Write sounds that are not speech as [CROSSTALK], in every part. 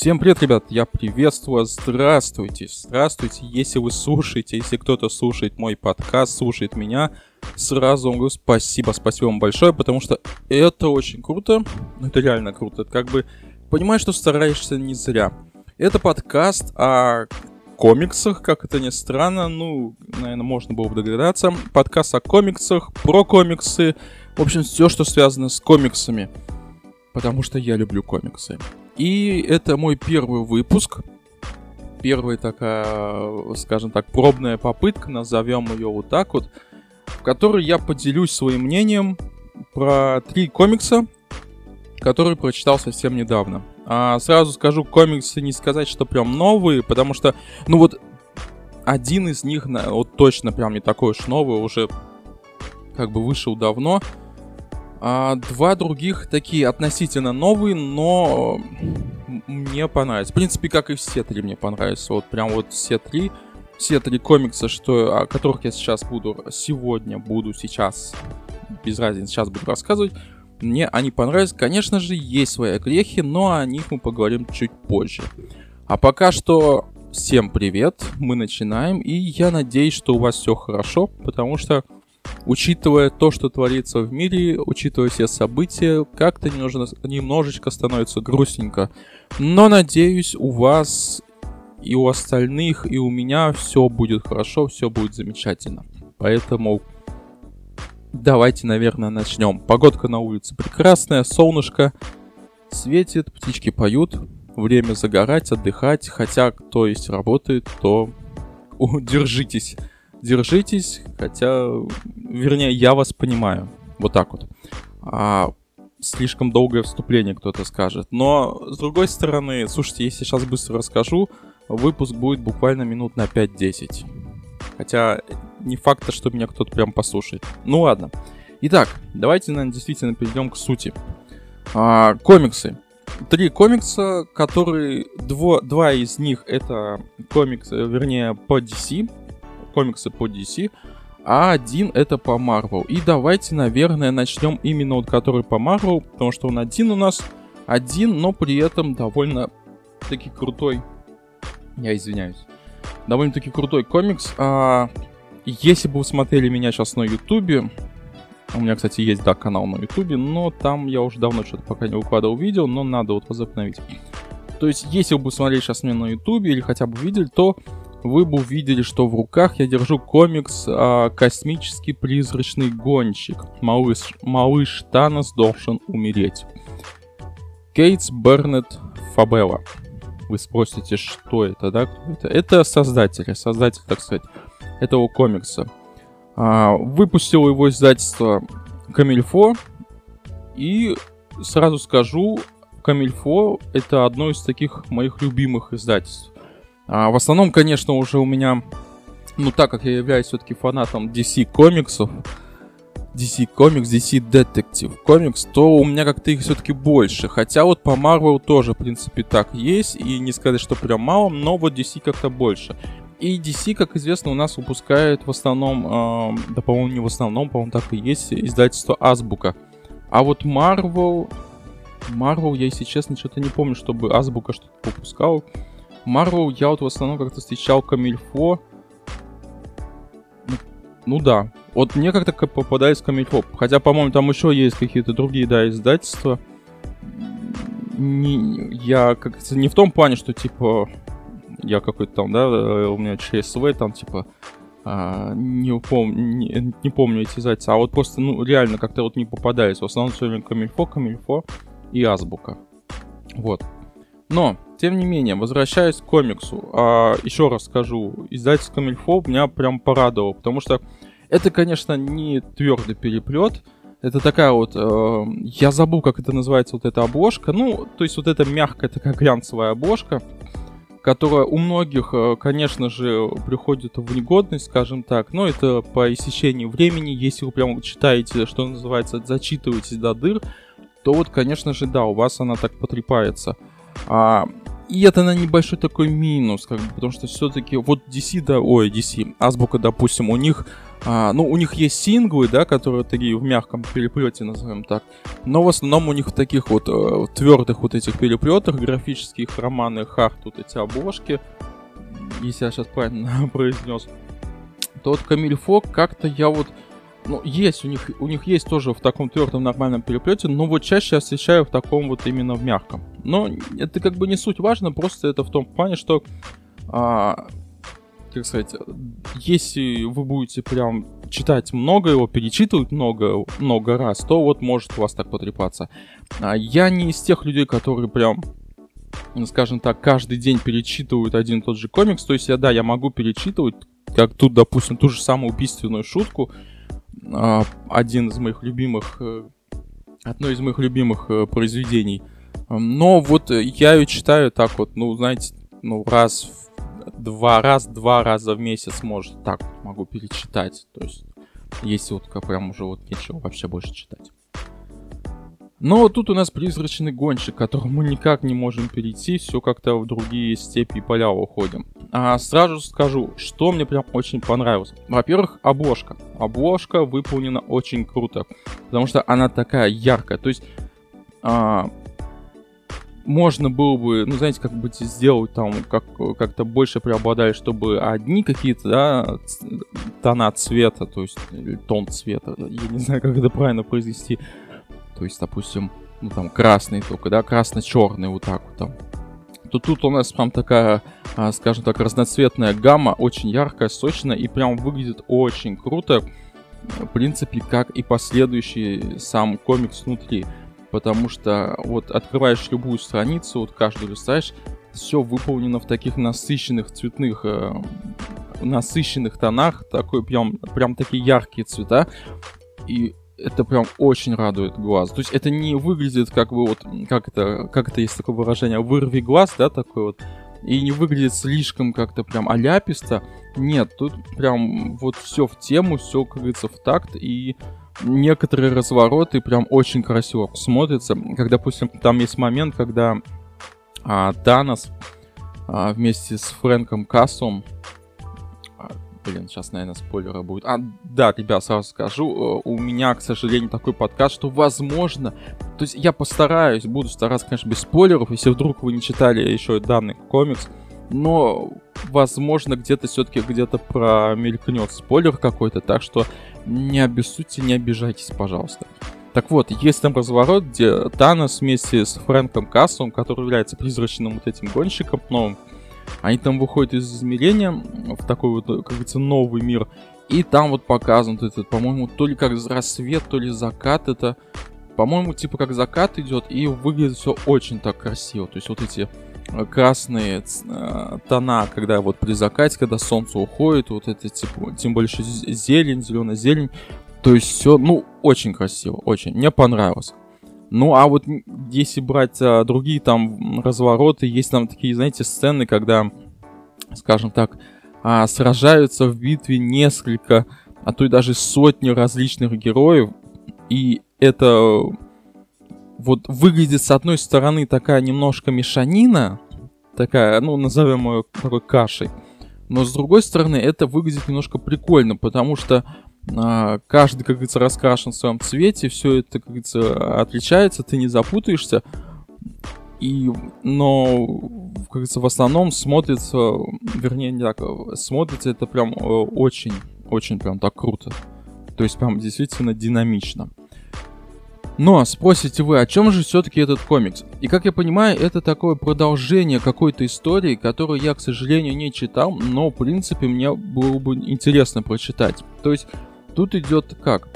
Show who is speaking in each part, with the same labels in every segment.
Speaker 1: Всем привет, ребят, я приветствую вас, здравствуйте, здравствуйте, если вы слушаете, если кто-то слушает мой подкаст, слушает меня, сразу вам говорю спасибо, спасибо вам большое, потому что это очень круто, ну, это реально круто, это как бы понимаешь, что стараешься не зря. Это подкаст о комиксах, как это ни странно, ну, наверное, можно было бы догадаться, подкаст о комиксах, про комиксы, в общем, все, что связано с комиксами, потому что я люблю комиксы. И это мой первый выпуск. Первая такая, скажем так, пробная попытка, назовем ее вот так вот, в которой я поделюсь своим мнением про три комикса, которые прочитал совсем недавно. А сразу скажу, комиксы не сказать, что прям новые, потому что, ну вот, один из них, вот точно прям не такой уж новый, уже как бы вышел давно. А два других такие относительно новые, но мне понравились. В принципе, как и все три мне понравились. Вот прям вот все три. Все три комикса, что, о которых я сейчас буду, сегодня буду сейчас, без разницы, сейчас буду рассказывать. Мне они понравились. Конечно же, есть свои грехи, но о них мы поговорим чуть позже. А пока что всем привет, мы начинаем, и я надеюсь, что у вас все хорошо, потому что учитывая то, что творится в мире, учитывая все события, как-то немножечко, становится грустненько. Но надеюсь, у вас и у остальных, и у меня все будет хорошо, все будет замечательно. Поэтому давайте, наверное, начнем. Погодка на улице прекрасная, солнышко светит, птички поют. Время загорать, отдыхать. Хотя, кто есть работает, то [LAUGHS] держитесь держитесь, хотя, вернее, я вас понимаю. Вот так вот. А, слишком долгое вступление, кто-то скажет. Но, с другой стороны, слушайте, если сейчас быстро расскажу, выпуск будет буквально минут на 5-10. Хотя, не факт, что меня кто-то прям послушает. Ну ладно. Итак, давайте, наверное, действительно перейдем к сути. А, комиксы. Три комикса, которые... Дво, два из них это комиксы, вернее, по DC, комиксы по DC, а один это по Marvel. И давайте, наверное, начнем именно вот который по Marvel, потому что он один у нас, один, но при этом довольно таки крутой. Я извиняюсь. Довольно-таки крутой комикс. А, если бы вы смотрели меня сейчас на Ютубе, у меня, кстати, есть, да, канал на Ютубе, но там я уже давно что-то пока не выкладывал видео, но надо вот возобновить. То есть, если вы смотрели сейчас меня на Ютубе или хотя бы видели, то вы бы увидели, что в руках я держу комикс а, «Космический призрачный гонщик». Малыш, малыш Танос должен умереть. Кейтс Бернет Фабелла. Вы спросите, что это, да? Кто это? Это создатель, создатель, так сказать, этого комикса. А, выпустил его издательство Камильфо. И сразу скажу, Камильфо это одно из таких моих любимых издательств. А, в основном, конечно, уже у меня, ну так как я являюсь все-таки фанатом DC комиксов, DC комикс, DC Detective комикс, то у меня как-то их все-таки больше. Хотя вот по Marvel тоже, в принципе, так есть. И не сказать, что прям мало, но вот DC как-то больше. И DC, как известно, у нас выпускает в основном, э, да, по-моему, не в основном, по-моему, так и есть, издательство Азбука. А вот Marvel, Marvel, я, если честно, что-то не помню, чтобы Азбука что-то выпускал. Марвел я вот в основном как-то встречал Камильфо. Ну, ну да. Вот мне как-то попадается Камильфо. Хотя, по-моему, там еще есть какие-то другие, да, издательства. Не, я как-то не в том плане, что типа я какой-то там, да, э, у меня ЧСВ там типа а, не, помню, не, не помню эти издательства, а вот просто, ну, реально как-то вот не попадались. В основном все время Камильфо, Камильфо и Азбука. Вот. Но тем не менее, возвращаясь к комиксу, а, еще раз скажу, издательство Камильфо меня прям порадовало, потому что это, конечно, не твердый переплет, это такая вот, э, я забыл, как это называется, вот эта обложка, ну, то есть вот эта мягкая такая глянцевая обложка, которая у многих, э, конечно же, приходит в негодность, скажем так, но это по истечении времени, если вы прям читаете, что называется, зачитываетесь до дыр, то вот, конечно же, да, у вас она так потрепается. А, и это на небольшой такой минус, как бы, потому что все-таки вот DC, да, ой, DC, Азбука, допустим, у них А, ну, у них есть синглы, да, которые такие в мягком переплете, назовем так. Но в основном у них в таких вот э, твердых вот этих переплетах графических романы, хард, вот эти обложки, если я сейчас правильно [LAUGHS] произнес, то вот Камиль Фок как-то я вот ну, есть, у них, у них есть тоже в таком твердом нормальном переплете, но вот чаще я встречаю в таком вот именно в мягком. Но это как бы не суть важно, просто это в том плане, что, а, как сказать, если вы будете прям читать много его, перечитывать много, много раз, то вот может у вас так потрепаться. А я не из тех людей, которые прям скажем так, каждый день перечитывают один и тот же комикс. То есть я, да, я могу перечитывать, как тут, допустим, ту же самую убийственную шутку, один из моих любимых, э, одно из моих любимых э, произведений. Но вот я ее читаю так вот, ну, знаете, ну, раз в два раз, два раза в месяц, может, так могу перечитать. То есть, если вот как прям уже вот нечего вообще больше читать. Но тут у нас призрачный гонщик, которому мы никак не можем перейти, все как-то в другие степи и поля уходим. А сразу скажу, что мне прям очень понравилось. Во-первых, обложка. Обложка выполнена очень круто, потому что она такая яркая. То есть а, можно было бы, ну, знаете, как бы сделать там, как, как-то больше преобладали, чтобы одни какие-то, да, тона цвета, то есть тон цвета, я не знаю, как это правильно произвести, то есть, допустим, ну там красный только, да, красно-черный вот так вот там. То тут у нас прям такая, а, скажем так, разноцветная гамма, очень яркая, сочная и прям выглядит очень круто. В принципе, как и последующий сам комикс внутри. Потому что вот открываешь любую страницу, вот каждую листаешь, все выполнено в таких насыщенных цветных, э, насыщенных тонах, такой прям, прям такие яркие цвета. И это прям очень радует глаз. То есть это не выглядит как бы вот, как это, как это есть такое выражение, вырви глаз, да, такой вот, и не выглядит слишком как-то прям аляписто. Нет, тут прям вот все в тему, все, как говорится, в такт, и некоторые развороты прям очень красиво смотрятся. Как, допустим, там есть момент, когда а, Танос а, вместе с Фрэнком Кассом Блин, сейчас, наверное, спойлеры будет. А, да, ребят, сразу скажу, э, у меня, к сожалению, такой подкаст, что возможно... То есть я постараюсь, буду стараться, конечно, без спойлеров, если вдруг вы не читали еще данный комикс, но, возможно, где-то все-таки где-то промелькнет спойлер какой-то, так что не обессудьте, не обижайтесь, пожалуйста. Так вот, есть там разворот, где Танос вместе с Фрэнком Кассом, который является призрачным вот этим гонщиком новым, они там выходят из измерения в такой вот, как говорится, новый мир. И там вот показан этот, по-моему, то ли как рассвет, то ли закат. Это, по-моему, типа как закат идет. И выглядит все очень так красиво. То есть вот эти э, красные э, тона, когда вот при закате, когда солнце уходит, вот это типа, тем больше зелень, зеленая зелень. То есть все, ну, очень красиво, очень. Мне понравилось. Ну, а вот если брать а, другие там развороты, есть там такие, знаете, сцены, когда, скажем так, а, сражаются в битве несколько, а то и даже сотни различных героев, и это вот выглядит с одной стороны такая немножко мешанина, такая, ну, назовем ее такой кашей, но с другой стороны это выглядит немножко прикольно, потому что каждый, как говорится, раскрашен в своем цвете, все это, как говорится, отличается, ты не запутаешься. И, но, как говорится, в основном смотрится, вернее, не так, смотрится это прям э, очень, очень прям так круто. То есть прям действительно динамично. Но спросите вы, о чем же все-таки этот комикс? И как я понимаю, это такое продолжение какой-то истории, которую я, к сожалению, не читал, но в принципе мне было бы интересно прочитать. То есть тут идет как?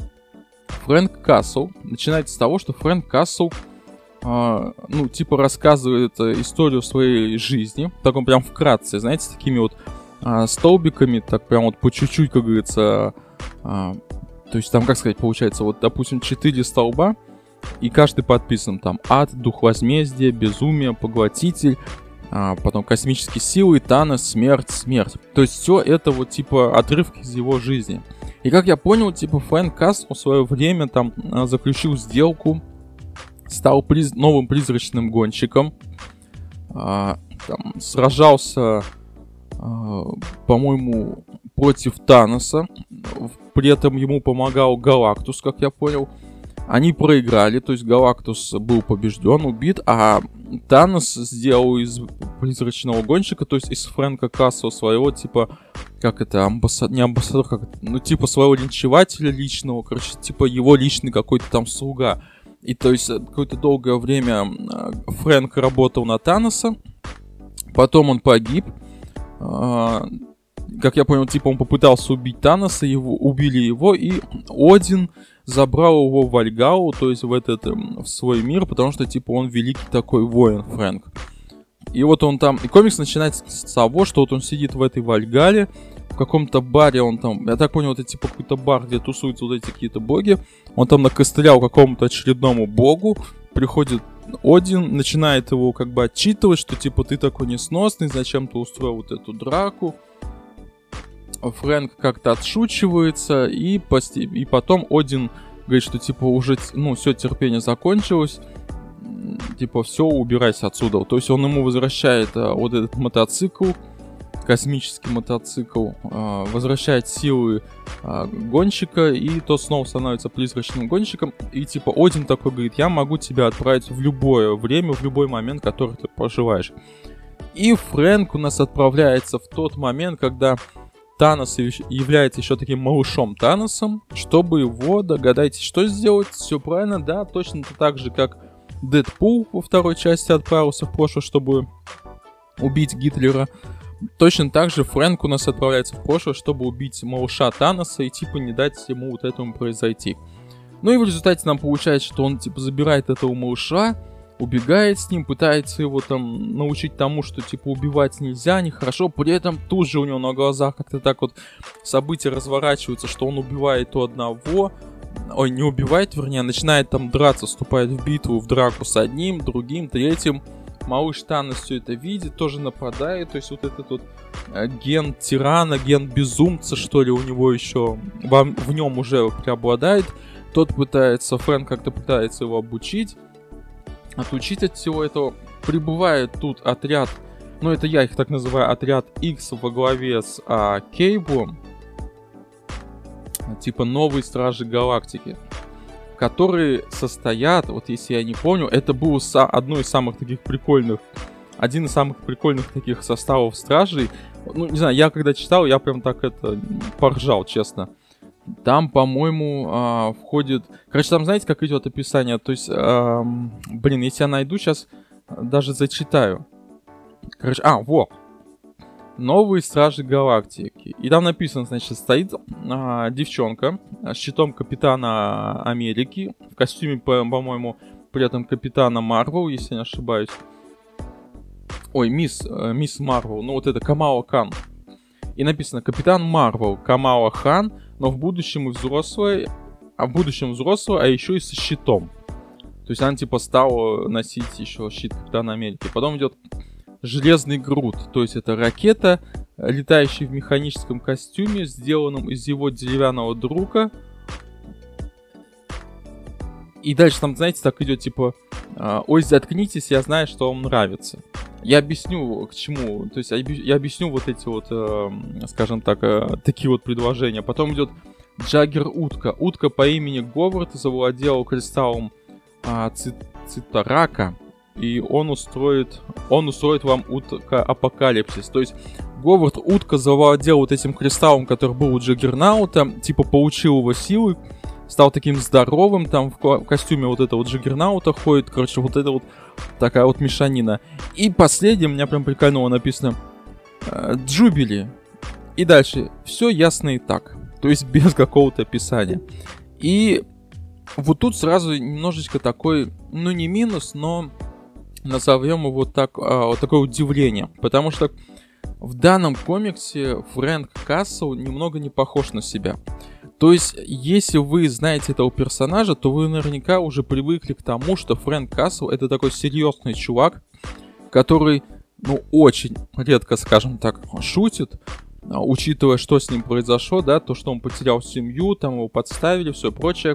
Speaker 1: Фрэнк Кассел. Начинается с того, что Фрэнк Кассел Uh, ну, типа рассказывает uh, историю своей жизни, так он прям вкратце, знаете, с такими вот uh, столбиками, так прям вот по чуть-чуть, как говорится, то есть там, как сказать, получается, вот, допустим, 4 столба, и каждый подписан там ад, дух возмездия, безумие, поглотитель, потом космические силы, Танос, смерть, смерть. То есть все это вот типа отрывки из его жизни. И как я понял, типа Фрэнк Касс в свое время там а, заключил сделку, стал приз... новым призрачным гонщиком, а, там, сражался, а, по-моему, против Таноса. При этом ему помогал Галактус, как я понял. Они проиграли, то есть Галактус был побежден, убит, а Танос сделал из призрачного гонщика, то есть из Фрэнка Кассо своего, типа, как это, амбассадор, не амбассадор, как это, ну, типа своего линчевателя личного, короче, типа его личный какой-то там слуга. И то есть какое-то долгое время Фрэнк работал на Таноса, потом он погиб, а, как я понял, типа он попытался убить Таноса, его, убили его, и Один забрал его в Вальгалу, то есть в этот, эм, в свой мир, потому что, типа, он великий такой воин, Фрэнк. И вот он там, и комикс начинается с того, что вот он сидит в этой Вальгале, в каком-то баре он там, я так понял, это типа какой-то бар, где тусуются вот эти какие-то боги, он там накостылял какому-то очередному богу, приходит один, начинает его как бы отчитывать, что типа ты такой несносный, зачем ты устроил вот эту драку, Фрэнк как-то отшучивается, и, пости... и потом Один говорит, что типа уже, ну, все, терпение закончилось, типа, все, убирайся отсюда. То есть он ему возвращает а, вот этот мотоцикл, космический мотоцикл, а, возвращает силы а, гонщика, и тот снова становится призрачным гонщиком. И типа Один такой говорит, я могу тебя отправить в любое время, в любой момент, который ты проживаешь. И Фрэнк у нас отправляется в тот момент, когда Танос является еще таким малышом Таносом, чтобы его, догадайтесь, что сделать, все правильно, да, точно так же, как Дэдпул во второй части отправился в прошлое, чтобы убить Гитлера. Точно так же Фрэнк у нас отправляется в прошлое, чтобы убить малыша Таноса и типа не дать ему вот этому произойти. Ну и в результате нам получается, что он типа забирает этого малыша, убегает с ним, пытается его там научить тому, что типа убивать нельзя, нехорошо, при этом тут же у него на глазах как-то так вот события разворачиваются, что он убивает то одного, ой, не убивает, вернее, начинает там драться, вступает в битву, в драку с одним, другим, третьим. Малыш Танос все это видит, тоже нападает, то есть вот этот вот э, ген тирана, ген безумца, что ли, у него еще в, в нем уже преобладает. Тот пытается, Фрэнк как-то пытается его обучить, отучить от всего этого. Прибывает тут отряд, ну это я их так называю, отряд X во главе с а, Кейблом, типа новые Стражи Галактики, которые состоят, вот если я не помню, это было со- одно из самых таких прикольных, один из самых прикольных таких составов Стражей. Ну, не знаю, я когда читал, я прям так это поржал, честно. Там, по-моему, а, входит... Короче, там знаете, как идет описание? То есть, а, блин, если я найду, сейчас даже зачитаю. Короче, а, вот. Новые Стражи Галактики. И там написано, значит, стоит а, девчонка с щитом Капитана Америки, в костюме, по-моему, при этом Капитана Марвел, если не ошибаюсь. Ой, мисс, э, мисс Марвел, ну вот это Камала Кан. И написано Капитан Марвел, Камала Хан, но в будущем и взрослая, а в будущем взрослая, а еще и со щитом. То есть она типа стала носить еще щит Капитана Америки. Потом идет Железный Груд, то есть это ракета, летающая в механическом костюме, сделанном из его деревянного друга. И дальше там, знаете, так идет типа, «А, ой, заткнитесь, я знаю, что вам нравится. Я объясню, к чему. То есть я объясню вот эти вот, э, скажем так, э, такие вот предложения. Потом идет Джаггер Утка. Утка по имени Говард завладел кристаллом цит Цитарака. И он устроит, он устроит вам утка апокалипсис. То есть Говард Утка завладел вот этим кристаллом, который был у Джаггернаута, типа получил его силы, стал таким здоровым, там в костюме вот этого вот Джаггернаута ходит, короче, вот это вот такая вот мешанина. И последнее, у меня прям прикольного написано э, Джубили. И дальше, все ясно и так. То есть [LAUGHS] без какого-то описания. И вот тут сразу немножечко такой, ну не минус, но назовем его так, а, вот такое удивление. Потому что в данном комиксе Фрэнк Кассел немного не похож на себя. То есть, если вы знаете этого персонажа, то вы наверняка уже привыкли к тому, что Фрэнк Кассел это такой серьезный чувак, который, ну, очень редко, скажем так, шутит, а, учитывая, что с ним произошло, да, то, что он потерял семью, там его подставили, все прочее.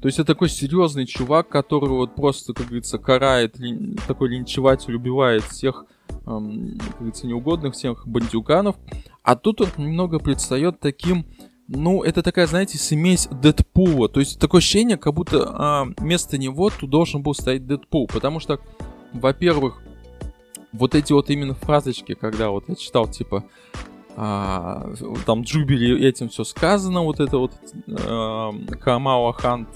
Speaker 1: То есть это такой серьезный чувак, который вот просто, как говорится, карает, лин... такой линчеватель, убивает всех эм, как говорится, неугодных всех бандюганов. А тут он немного предстает таким, ну, это такая, знаете, смесь Дэдпула. То есть такое ощущение, как будто а, вместо него тут должен был стоять Дэдпул. Потому что, во-первых, вот эти вот именно фразочки, когда вот я читал, типа, а, там Джубили этим все сказано, вот это вот а, Камала Хант,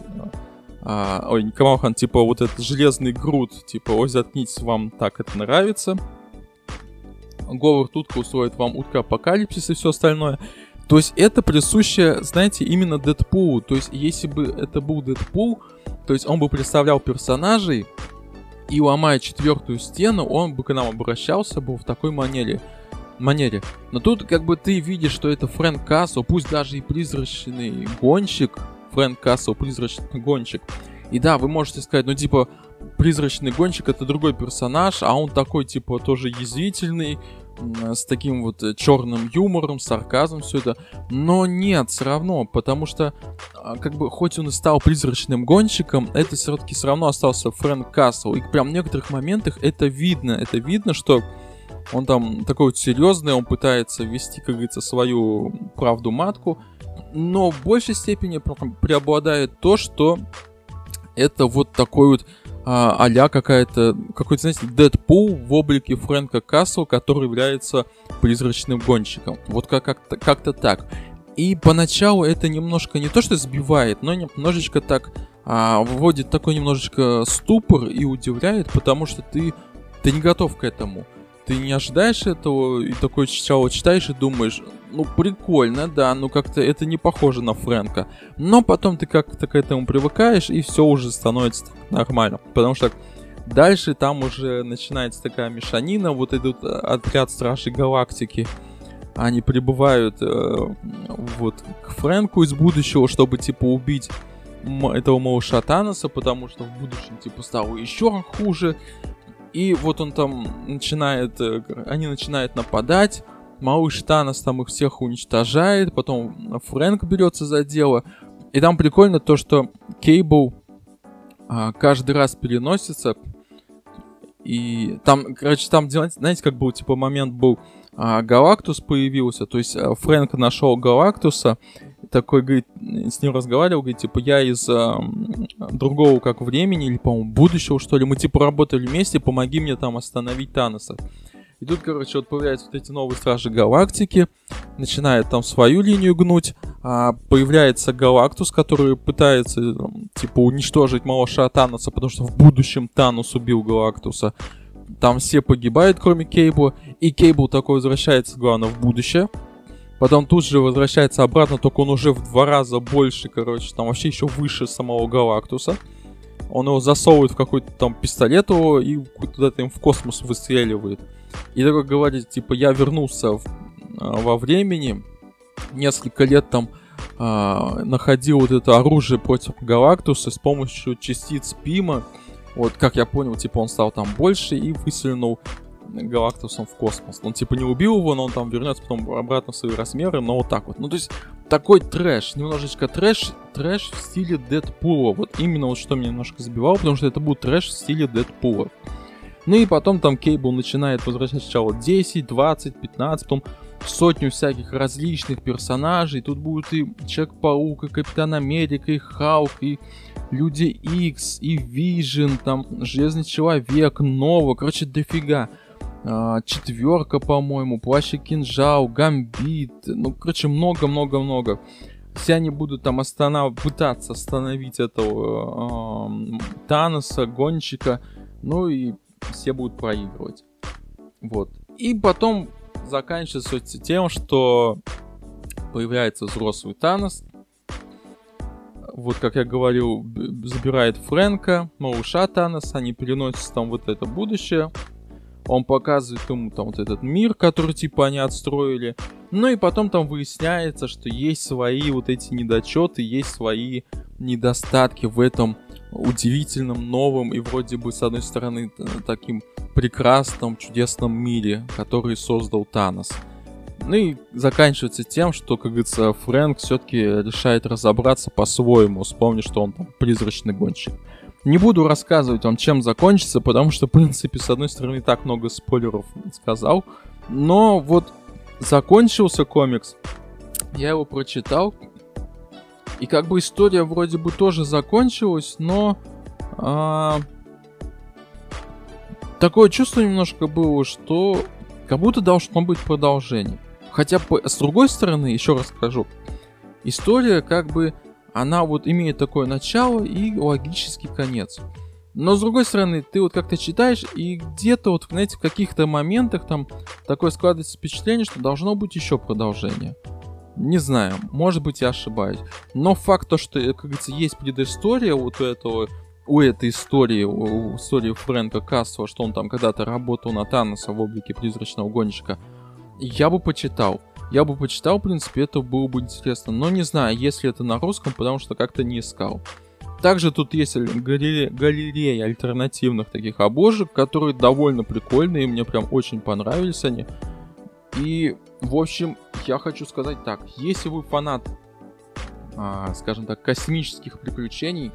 Speaker 1: а, ой, не Камала Хант, типа вот этот железный груд, типа, ой, заткнитесь, вам так это нравится. Говард Утка устроит вам утка апокалипсис и все остальное. То есть это присуще, знаете, именно Дэдпулу. То есть если бы это был Дэдпул, то есть он бы представлял персонажей, и ломая четвертую стену, он бы к нам обращался бы в такой манере. манере. Но тут как бы ты видишь, что это Фрэнк Кассел, пусть даже и призрачный гонщик, Фрэнк Кассел призрачный гонщик. И да, вы можете сказать, ну типа, призрачный гонщик это другой персонаж, а он такой типа тоже язвительный, с таким вот э, черным юмором, сарказмом, все это. Но нет, все равно, потому что, а, как бы, хоть он и стал призрачным гонщиком, это все-таки все равно остался Фрэнк Кассел. И прям в некоторых моментах это видно. Это видно, что он там такой вот серьезный, он пытается вести, как говорится, свою правду матку. Но в большей степени преобладает то, что это вот такой вот а, а какая-то, какой-то, знаете, Дэдпул в облике Фрэнка Кассел, который является призрачным гонщиком. Вот как- как-то, как-то так. И поначалу это немножко не то, что сбивает, но немножечко так а, вводит такой немножечко ступор и удивляет, потому что ты, ты не готов к этому ты не ожидаешь этого, и такой сначала читаешь и думаешь, ну прикольно, да, ну как-то это не похоже на Фрэнка. Но потом ты как-то к этому привыкаешь, и все уже становится нормально. Потому что дальше там уже начинается такая мешанина, вот этот э, отряд Стражей Галактики. Они прибывают э, вот к Фрэнку из будущего, чтобы типа убить этого малыша Таноса, потому что в будущем типа стало еще хуже. И вот он там начинает, э, они начинают нападать, малыш Танос там их всех уничтожает, потом Фрэнк берется за дело. И там прикольно то, что Кейбл а, каждый раз переносится. И там, короче, там, знаете, как был, типа, момент был, а, Галактус появился, то есть а, Фрэнк нашел Галактуса, такой, говорит, с ним разговаривал, говорит, типа, я из э, другого, как времени, или, по-моему, будущего, что ли, мы, типа, работали вместе, помоги мне там остановить Таноса. И тут, короче, вот появляются вот эти новые Стражи Галактики, начинает там свою линию гнуть, а появляется Галактус, который пытается, типа, уничтожить малыша Таноса, потому что в будущем Танос убил Галактуса. Там все погибают, кроме Кейбла, и Кейбл такой возвращается, главное, в будущее, Потом тут же возвращается обратно, только он уже в два раза больше, короче, там вообще еще выше самого Галактуса. Он его засовывает в какой-то там пистолет его и куда-то им в космос выстреливает. И такой говорит, типа, я вернулся в, а, во времени, несколько лет там а, находил вот это оружие против Галактуса с помощью частиц Пима. Вот, как я понял, типа, он стал там больше и выселенул Галактусом в космос. Он типа не убил его, но он там вернется потом обратно в свои размеры, но вот так вот. Ну то есть такой трэш, немножечко трэш, трэш в стиле Дэдпула. Вот именно вот что меня немножко забивало, потому что это был трэш в стиле Дэдпула. Ну и потом там Кейбл начинает возвращать сначала 10, 20, 15, потом сотню всяких различных персонажей. Тут будет и Человек-паук, и Капитан Америка, и Халк, и Люди Икс, и Вижен, там Железный Человек, Нова, короче, дофига четверка, по-моему, плащ и кинжал, гамбит, ну, короче, много-много-много. Все они будут там останов... пытаться остановить этого э, Таноса, гонщика, ну и все будут проигрывать. Вот. И потом заканчивается тем, что появляется взрослый Танос, вот как я говорил, забирает Фрэнка, малыша Таноса, они переносятся там вот это будущее, он показывает ему там вот этот мир, который типа они отстроили. Ну и потом там выясняется, что есть свои вот эти недочеты, есть свои недостатки в этом удивительном, новом и вроде бы с одной стороны таким прекрасном, чудесном мире, который создал Танос. Ну и заканчивается тем, что, как говорится, Фрэнк все-таки решает разобраться по-своему, вспомнив, что он там призрачный гонщик. Не буду рассказывать вам, чем закончится, потому что, в принципе, с одной стороны, так много спойлеров сказал. Но вот закончился комикс, я его прочитал, и как бы история вроде бы тоже закончилась, но а, такое чувство немножко было, что как будто должно быть продолжение. Хотя с другой стороны, еще раз скажу, история как бы она вот имеет такое начало и логический конец. Но с другой стороны, ты вот как-то читаешь, и где-то вот, знаете, в каких-то моментах там такое складывается впечатление, что должно быть еще продолжение. Не знаю, может быть я ошибаюсь. Но факт то, что, как говорится, есть предыстория вот у этого, у этой истории, у истории Фрэнка Кассова, что он там когда-то работал на Таноса в облике призрачного гонщика, я бы почитал. Я бы почитал, в принципе, это было бы интересно. Но не знаю, если это на русском, потому что как-то не искал. Также тут есть галерея, галерея альтернативных таких обложек, которые довольно прикольные, мне прям очень понравились они. И, в общем, я хочу сказать так, если вы фанат, а, скажем так, космических приключений,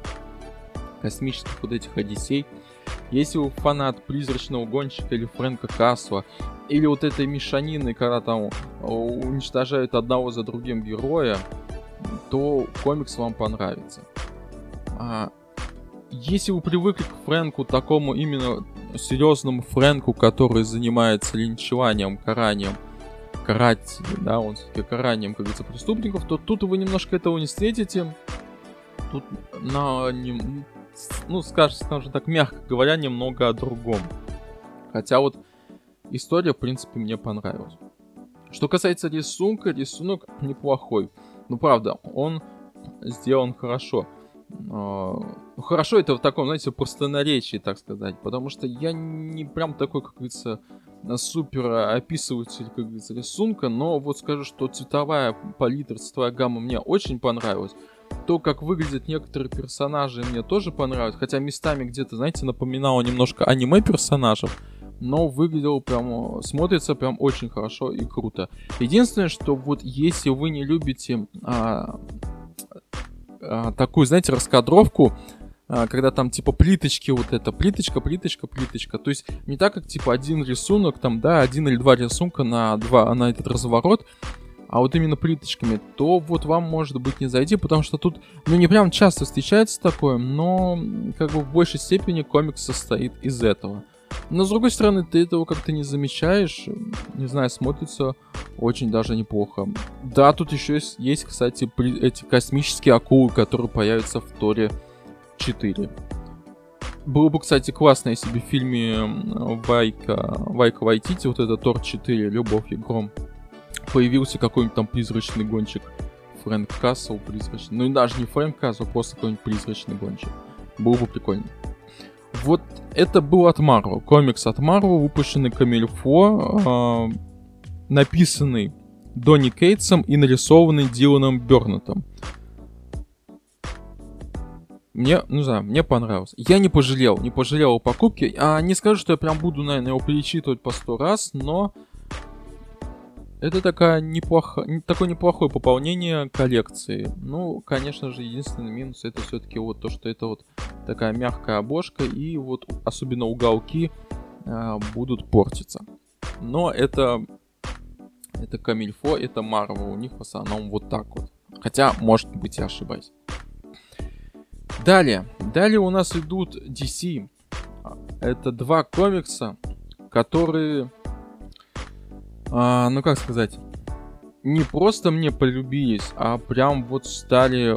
Speaker 1: космических вот этих одиссей, если вы фанат призрачного гонщика или Фрэнка Касла, или вот этой мешанины, когда там уничтожают одного за другим героя, то комикс вам понравится. А, если вы привыкли к Фрэнку, такому именно серьезному Фрэнку, который занимается линчеванием, каранием, карать, да, он все-таки каранием, как говорится, преступников, то тут вы немножко этого не встретите. Тут на, не, ну, скажем, скажем так, мягко говоря, немного о другом. Хотя вот история, в принципе, мне понравилась. Что касается рисунка, рисунок неплохой. Ну, правда, он сделан хорошо. А, ну, хорошо это в таком, знаете, простонаречии, так сказать, потому что я не прям такой, как говорится, супер описыватель, как говорится, рисунка, но вот скажу, что цветовая палитра, цветовая гамма мне очень понравилась. То, как выглядят некоторые персонажи, мне тоже понравилось, хотя местами где-то, знаете, напоминало немножко аниме персонажев, но выглядело прям, смотрится прям очень хорошо и круто. Единственное, что вот если вы не любите а, а, такую, знаете, раскадровку, а, когда там типа плиточки вот это, плиточка, плиточка, плиточка. То есть не так, как типа один рисунок, там, да, один или два рисунка на два, на этот разворот, а вот именно плиточками, то вот вам может быть не зайти, потому что тут, ну не прям часто встречается такое, но как бы в большей степени комикс состоит из этого. Но с другой стороны, ты этого как-то не замечаешь. Не знаю, смотрится очень даже неплохо. Да, тут еще есть, есть кстати, эти космические акулы, которые появятся в Торе 4. Было бы, кстати, классно, если бы в фильме Вайка, Вайка Вайтити, вот это Тор 4, Любовь и Гром, появился какой-нибудь там призрачный гонщик. Фрэнк Кассел призрачный. Ну и даже не Фрэнк Кассел, просто какой-нибудь призрачный гонщик. Было бы прикольно. Вот это был от Марвел. Комикс от Марвел, выпущенный Камильфо, э, написанный Донни Кейтсом и нарисованный Диланом Бернетом. Мне, ну знаю, мне понравилось. Я не пожалел, не пожалел о покупке. А не скажу, что я прям буду, наверное, его перечитывать по сто раз, но это такая неплохо, такое неплохое пополнение коллекции. Ну, конечно же, единственный минус это все-таки вот то, что это вот такая мягкая обложка и вот особенно уголки э, будут портиться. Но это это Камильфо, это Марвел, у них в основном вот так вот. Хотя, может быть, я ошибаюсь. Далее, далее у нас идут DC. Это два комикса, которые а, ну как сказать, не просто мне полюбились, а прям вот стали,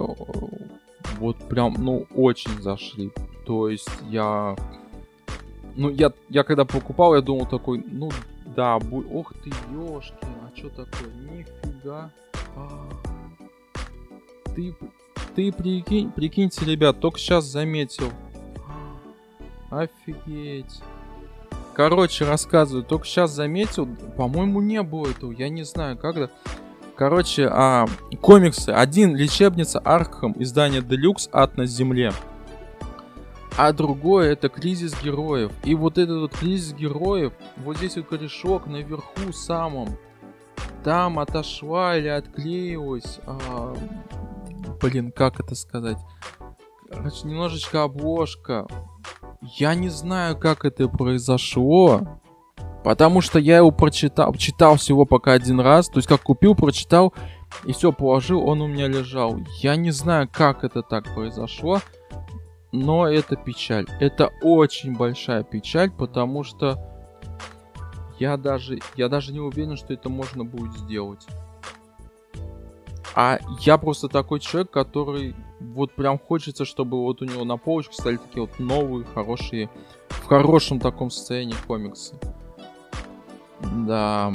Speaker 1: вот прям, ну, очень зашли. То есть я, ну, я, я когда покупал, я думал такой, ну, да, бу... ох ты, ёшки, а что такое, нифига. А... Ты, ты прикинь, прикиньте, ребят, только сейчас заметил. Офигеть. Короче, рассказываю. Только сейчас заметил, по-моему, не было этого. Я не знаю, когда. Короче, а, комиксы. Один лечебница Арkham, издание Deluxe Ад на земле. А другое это кризис героев. И вот этот вот кризис героев, вот здесь вот корешок наверху самом, там отошла или отклеилась. А, блин, как это сказать? Короче, немножечко обложка. Я не знаю, как это произошло. Потому что я его прочитал, читал всего пока один раз. То есть как купил, прочитал и все, положил, он у меня лежал. Я не знаю, как это так произошло. Но это печаль. Это очень большая печаль, потому что я даже, я даже не уверен, что это можно будет сделать. А я просто такой человек, который вот прям хочется, чтобы вот у него на полочке стали такие вот новые, хорошие, в хорошем таком состоянии комиксы. Да.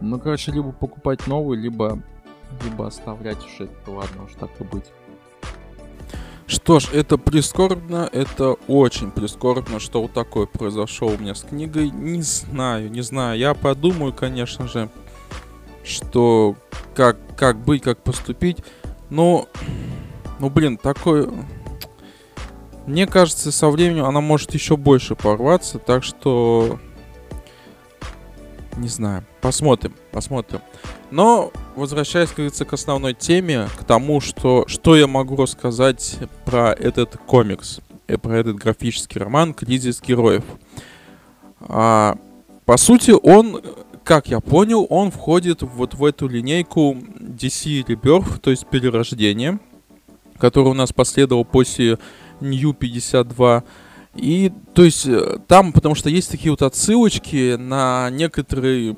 Speaker 1: Ну, короче, либо покупать новый, либо, либо оставлять уже это, ладно уж так и быть. Что ж, это прискорбно, это очень прискорбно, что вот такое произошло у меня с книгой. Не знаю, не знаю. Я подумаю, конечно же, что как, как быть, как поступить. Но, ну блин, такое... Мне кажется, со временем она может еще больше порваться, так что... Не знаю. Посмотрим, посмотрим. Но, возвращаясь, как говорится, к основной теме, к тому, что, что я могу рассказать про этот комикс, и э, про этот графический роман «Кризис героев». А, по сути, он как я понял, он входит вот в эту линейку DC Rebirth, то есть перерождение, которое у нас последовало после New 52. И, то есть, э, там, потому что есть такие вот отсылочки на некоторые,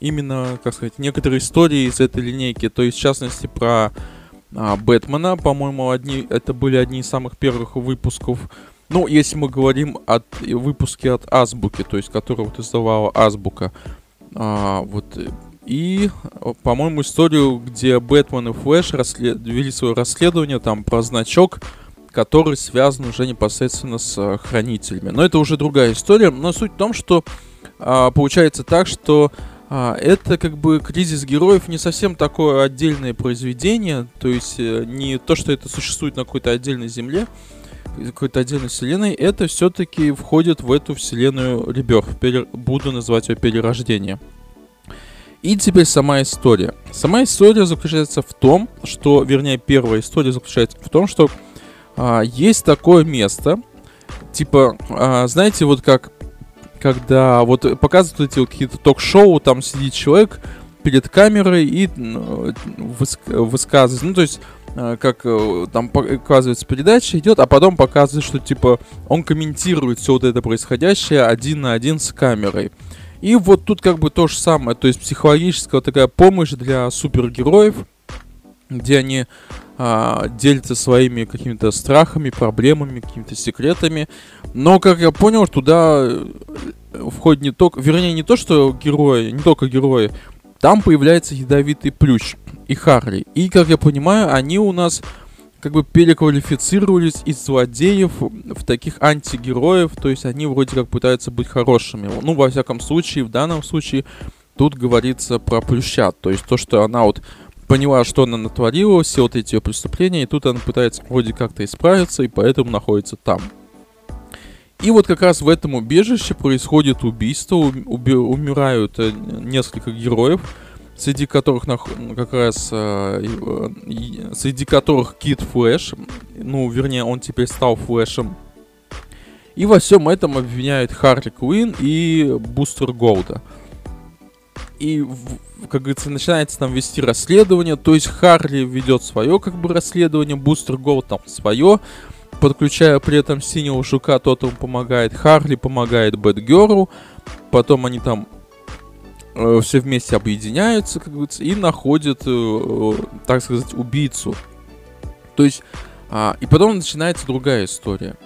Speaker 1: именно, как сказать, некоторые истории из этой линейки. То есть, в частности, про а, Бэтмена, по-моему, одни, это были одни из самых первых выпусков. Ну, если мы говорим о выпуске от Азбуки, то есть, который вот издавала Азбука. А, вот. И, по-моему, историю, где Бэтмен и Флэш расслед... вели свое расследование там про значок, который связан уже непосредственно с а, хранителями. Но это уже другая история. Но суть в том, что а, получается так, что а, это как бы кризис героев не совсем такое отдельное произведение, то есть э, не то, что это существует на какой-то отдельной земле, какой-то отдельной вселенной, это все-таки входит в эту вселенную Ребер. Пере... Буду называть ее перерождение. И теперь сама история. Сама история заключается в том, что, вернее, первая история заключается в том, что а, есть такое место, типа, а, знаете, вот как, когда вот показывают эти вот какие-то ток-шоу, там сидит человек перед камерой и ну, высказывает, ну, то есть Э, как э, там показывается передача идет, а потом показывает, что типа он комментирует все вот это происходящее один на один с камерой. И вот тут как бы то же самое, то есть психологическая такая помощь для супергероев, где они а, делятся своими какими-то страхами, проблемами, какими-то секретами. Но, как я понял, туда э, входит не только, вернее, не то, что герои, не только герои, там появляется ядовитый плющ и Харли. И, как я понимаю, они у нас как бы переквалифицировались из злодеев в таких антигероев, то есть они вроде как пытаются быть хорошими. Ну, во всяком случае, в данном случае тут говорится про Плюща, то есть то, что она вот поняла, что она натворила, все вот эти ее преступления, и тут она пытается вроде как-то исправиться, и поэтому находится там. И вот как раз в этом убежище происходит убийство, уби- умирают э, несколько героев, среди которых как раз э, среди которых Кит Флэш, ну, вернее, он теперь стал Флэшем. И во всем этом обвиняют Харли Куин и Бустер Голда. И, как говорится, начинается там вести расследование, то есть Харли ведет свое, как бы, расследование, Бустер Голд там свое, подключая при этом синего жука, тот ему помогает, Харли помогает Бэтгеру, потом они там э, все вместе объединяются, как говорится, и находят, э, э, так сказать, убийцу. То есть, э, и потом начинается другая история.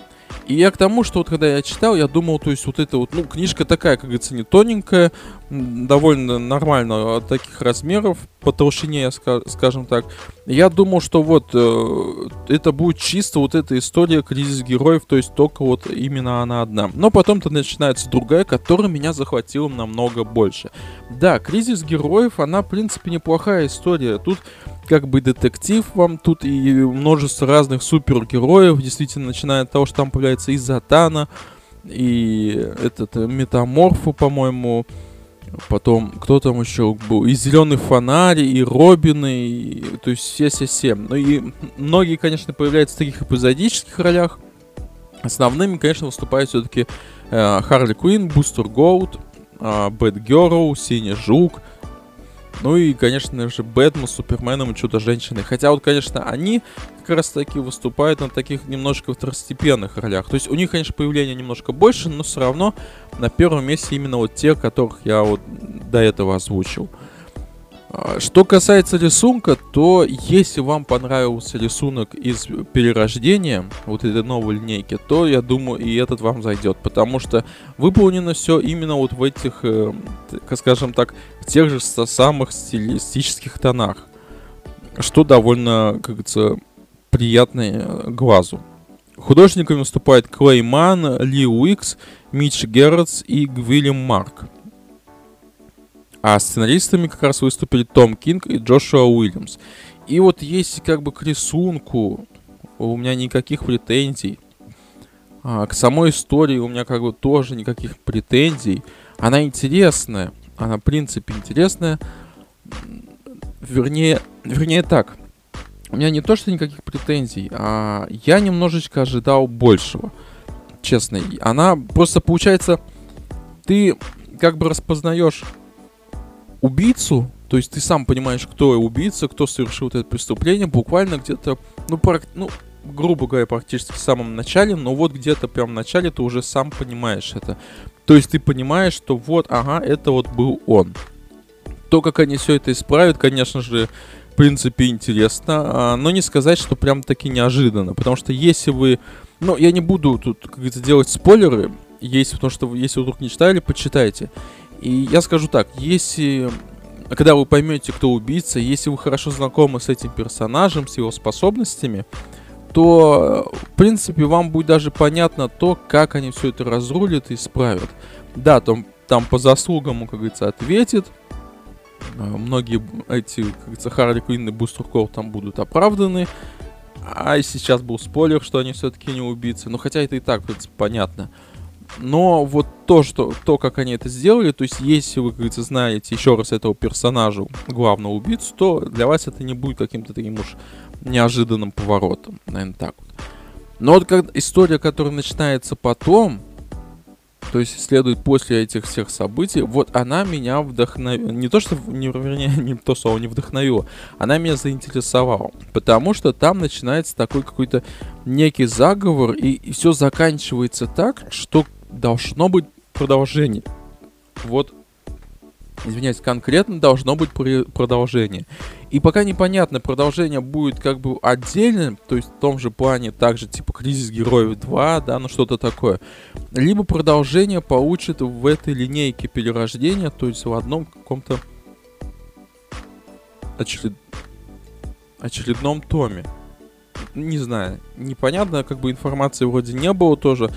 Speaker 1: И я к тому, что вот когда я читал, я думал, то есть вот эта вот, ну, книжка такая, как говорится, не тоненькая, довольно нормально от таких размеров, по толщине, скажем так. Я думал, что вот э, это будет чисто вот эта история кризис героев, то есть только вот именно она одна. Но потом-то начинается другая, которая меня захватила намного больше. Да, кризис героев, она, в принципе, неплохая история. Тут как бы детектив вам, тут и множество разных супергероев, действительно, начиная от того, что там появляется и Затана, и этот э, Метаморфу, по-моему, Потом, кто там еще был? И Зеленый фонарь, и Робины, и, то есть все-все-все. Ну и многие, конечно, появляются в таких эпизодических ролях. Основными, конечно, выступают все-таки э, Харли Квинн, Бустер Гоут, э, Бэт Синий Жук, ну и, конечно же, Бэтмен, Суперменом и Чудо-женщиной. Хотя вот, конечно, они как раз таки выступают на таких немножко второстепенных ролях. То есть у них, конечно, появление немножко больше, но все равно на первом месте именно вот те, которых я вот до этого озвучил. А, что касается рисунка, то если вам понравился рисунок из перерождения, вот этой новой линейки, то я думаю и этот вам зайдет, потому что выполнено все именно вот в этих, э, скажем так, в тех же самых стилистических тонах, что довольно, как говорится, приятно э, глазу. Художниками выступают Клейман, Ли Уикс, Митч Герретс и Гвиллем Марк. А сценаристами как раз выступили Том Кинг и Джошуа Уильямс. И вот если как бы к рисунку у меня никаких претензий, а, к самой истории у меня как бы тоже никаких претензий. Она интересная, она в принципе интересная. Вернее, вернее так, у меня не то, что никаких претензий, а я немножечко ожидал большего. Честно. Она просто получается, ты как бы распознаешь убийцу, то есть ты сам понимаешь, кто убийца, кто совершил это преступление, буквально где-то, ну, ну, грубо говоря, практически в самом начале, но вот где-то прям в начале ты уже сам понимаешь это. То есть ты понимаешь, что вот, ага, это вот был он. То, как они все это исправят, конечно же, в принципе, интересно, а, но не сказать, что прям таки неожиданно, потому что если вы, ну, я не буду тут, как говорится, делать спойлеры, есть, потому что если вы вдруг не читали, почитайте. И я скажу так, если когда вы поймете, кто убийца, если вы хорошо знакомы с этим персонажем, с его способностями, то, в принципе, вам будет даже понятно то, как они все это разрулят и исправят. Да, там, там по заслугам, как говорится, ответит. А, многие эти, как говорится, Харли Квинн и Бустер там будут оправданы. А сейчас был спойлер, что они все-таки не убийцы. Но хотя это и так, в принципе, понятно. Но вот то, что, то, как они это сделали, то есть если вы, как говорится, знаете еще раз этого персонажа, главного убийцу, то для вас это не будет каким-то таким уж неожиданным поворотом, наверное, так вот. Но вот как история, которая начинается потом, то есть следует после этих всех событий, вот она меня вдохновила. Не то, что, не, вернее, [LAUGHS] не то слово не вдохновила, она меня заинтересовала. Потому что там начинается такой какой-то некий заговор, и, и все заканчивается так, что должно быть продолжение. Вот, извиняюсь, конкретно должно быть продолжение. И пока непонятно, продолжение будет как бы отдельным, то есть в том же плане, также типа Кризис Героев 2, да, ну что-то такое. Либо продолжение получит в этой линейке перерождения, то есть в одном каком-то очеред... очередном томе. Не знаю, непонятно, как бы информации вроде не было тоже.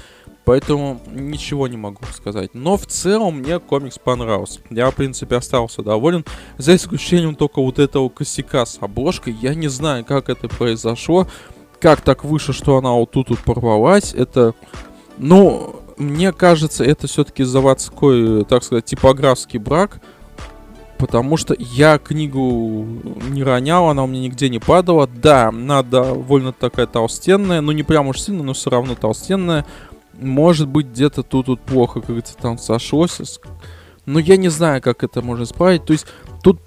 Speaker 1: Поэтому ничего не могу сказать. Но в целом мне комикс понравился. Я, в принципе, остался доволен. За исключением только вот этого косяка с обложкой. Я не знаю, как это произошло. Как так вышло, что она вот тут вот порвалась. Это, ну, мне кажется, это все-таки заводской, так сказать, типографский брак. Потому что я книгу не ронял, она у меня нигде не падала. Да, она довольно такая толстенная, ну не прям уж сильно, но все равно толстенная может быть, где-то тут вот плохо, как говорится, там сошлось. Но я не знаю, как это можно исправить. То есть тут,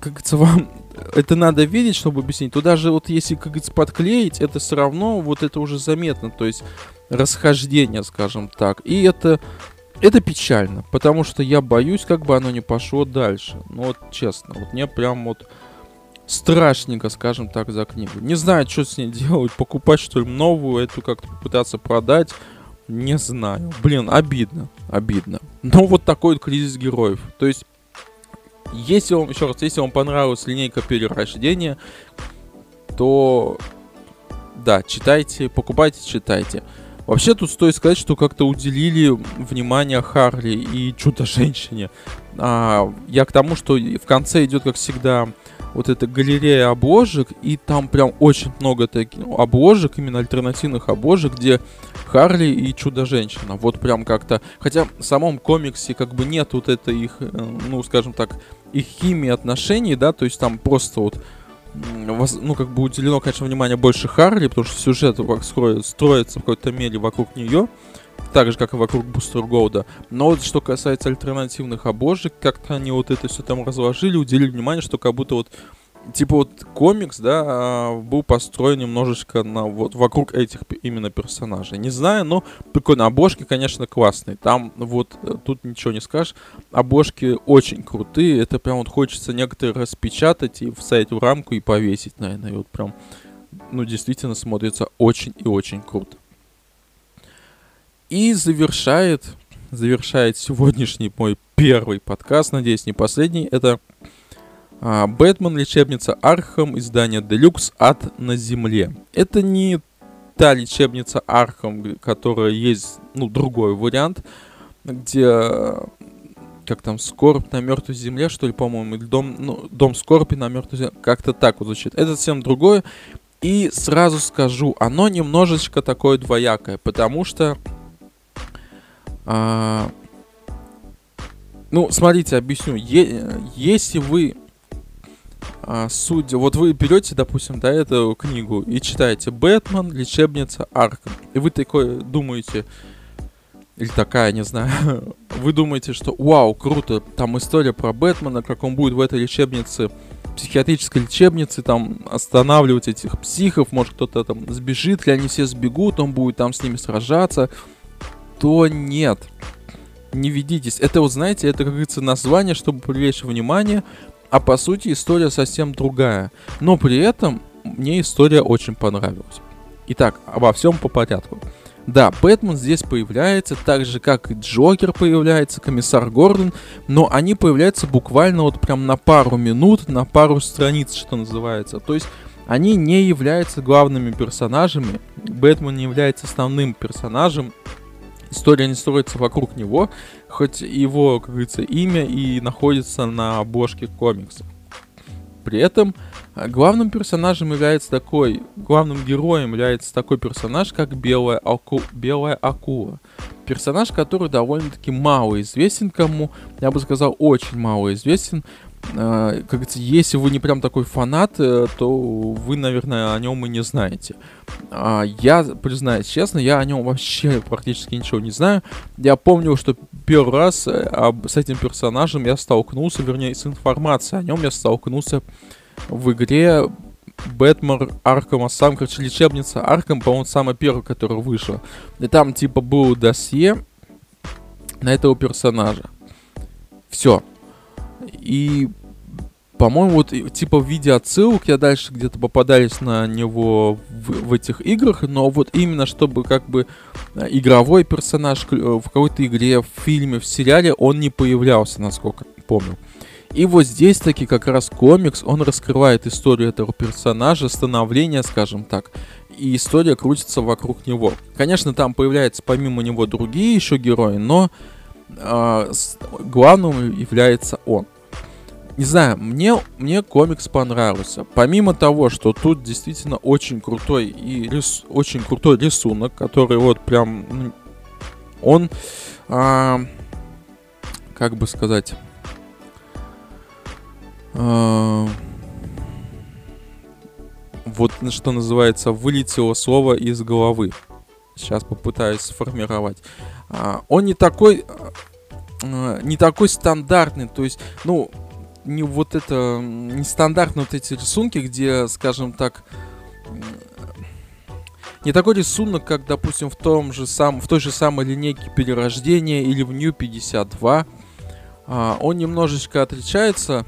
Speaker 1: как говорится, вам [LAUGHS] это надо видеть, чтобы объяснить. То даже вот если, как говорится, подклеить, это все равно вот это уже заметно. То есть расхождение, скажем так. И это, это печально, потому что я боюсь, как бы оно не пошло дальше. Ну вот честно, вот мне прям вот страшненько, скажем так, за книгу. Не знаю, что с ней делать, покупать что ли новую, эту как-то попытаться продать. Не знаю. Блин, обидно, обидно. Но вот такой вот кризис героев. То есть, если вам, еще раз, если вам понравилась линейка перерождения, то да, читайте, покупайте, читайте. Вообще тут стоит сказать, что как-то уделили внимание Харли и Чудо-женщине. А, я к тому, что в конце идет, как всегда, вот эта галерея обложек, и там прям очень много таких ну, обложек, именно альтернативных обложек, где Харли и Чудо-женщина. Вот прям как-то... Хотя в самом комиксе как бы нет вот этой их, э, ну, скажем так, их химии отношений, да, то есть там просто вот ну, как бы уделено, конечно, внимание больше Харли, потому что сюжет строится в какой-то мере вокруг нее так же, как и вокруг Бустер Голда. Но вот что касается альтернативных обложек, как-то они вот это все там разложили, уделили внимание, что как будто вот типа вот комикс, да, а, был построен немножечко на вот вокруг этих именно персонажей. Не знаю, но прикольно. Обложки, конечно, классные. Там вот э, тут ничего не скажешь. Обложки очень крутые. Это прям вот хочется некоторые распечатать и вставить в рамку и повесить, наверное. И вот прям, ну, действительно смотрится очень и очень круто. И завершает, завершает сегодняшний мой первый подкаст, надеюсь, не последний. Это а, Бэтмен, лечебница Архам, издание Deluxe Ад на земле. Это не та лечебница Архам, которая есть, ну, другой вариант, где как там, Скорбь на мертвой земле, что ли, по-моему, или дом, ну, дом Скорби на мертвой земле, как-то так вот звучит. Это совсем другое. И сразу скажу, оно немножечко такое двоякое, потому что а, ну, смотрите, объясню. Е- если вы а, судя, вот вы берете, допустим, да, эту книгу и читаете «Бэтмен. Лечебница Арком», и вы такой думаете, или такая, не знаю, [LAUGHS] вы думаете, что вау, круто, там история про Бэтмена, как он будет в этой лечебнице, психиатрической лечебнице, там останавливать этих психов, может кто-то там сбежит, или они все сбегут, он будет там с ними сражаться, то нет. Не ведитесь. Это вот, знаете, это, как говорится, название, чтобы привлечь внимание, а по сути история совсем другая. Но при этом мне история очень понравилась. Итак, обо всем по порядку. Да, Бэтмен здесь появляется, так же как и Джокер появляется, комиссар Гордон, но они появляются буквально вот прям на пару минут, на пару страниц, что называется. То есть они не являются главными персонажами, Бэтмен не является основным персонажем, история не строится вокруг него, хоть его, как говорится, имя и находится на обложке комикса. При этом а, главным персонажем является такой, главным героем является такой персонаж, как Белая, Аку, Белая Акула. Персонаж, который довольно-таки мало известен кому, я бы сказал, очень мало известен, как говорится, если вы не прям такой фанат, э, то вы, наверное, о нем и не знаете. А, я, признаюсь честно, я о нем вообще практически ничего не знаю. Я помню, что первый раз э, с этим персонажем я столкнулся, вернее, с информацией о нем я столкнулся в игре Бэтмен Арком сам, короче, лечебница Арком, по-моему, самая первая, которая вышла. И там, типа, был досье на этого персонажа. Все. И, по-моему, вот типа в виде отсылок я дальше где-то попадались на него в, в этих играх, но вот именно чтобы как бы э, игровой персонаж э, в какой-то игре, в фильме, в сериале он не появлялся, насколько помню. И вот здесь таки как раз комикс, он раскрывает историю этого персонажа, становление, скажем так, и история крутится вокруг него. Конечно, там появляются помимо него другие еще герои, но э, главным является он не знаю, мне, мне комикс понравился. Помимо того, что тут действительно очень крутой и рис, очень крутой рисунок, который вот прям ну, он, а, как бы сказать, а, вот что называется, вылетело слово из головы. Сейчас попытаюсь сформировать. А, он не такой, а, не такой стандартный, то есть, ну, не вот это нестандартные вот эти рисунки, где, скажем так, не такой рисунок, как, допустим, в том же сам, в той же самой линейке перерождения или в New 52. А, он немножечко отличается.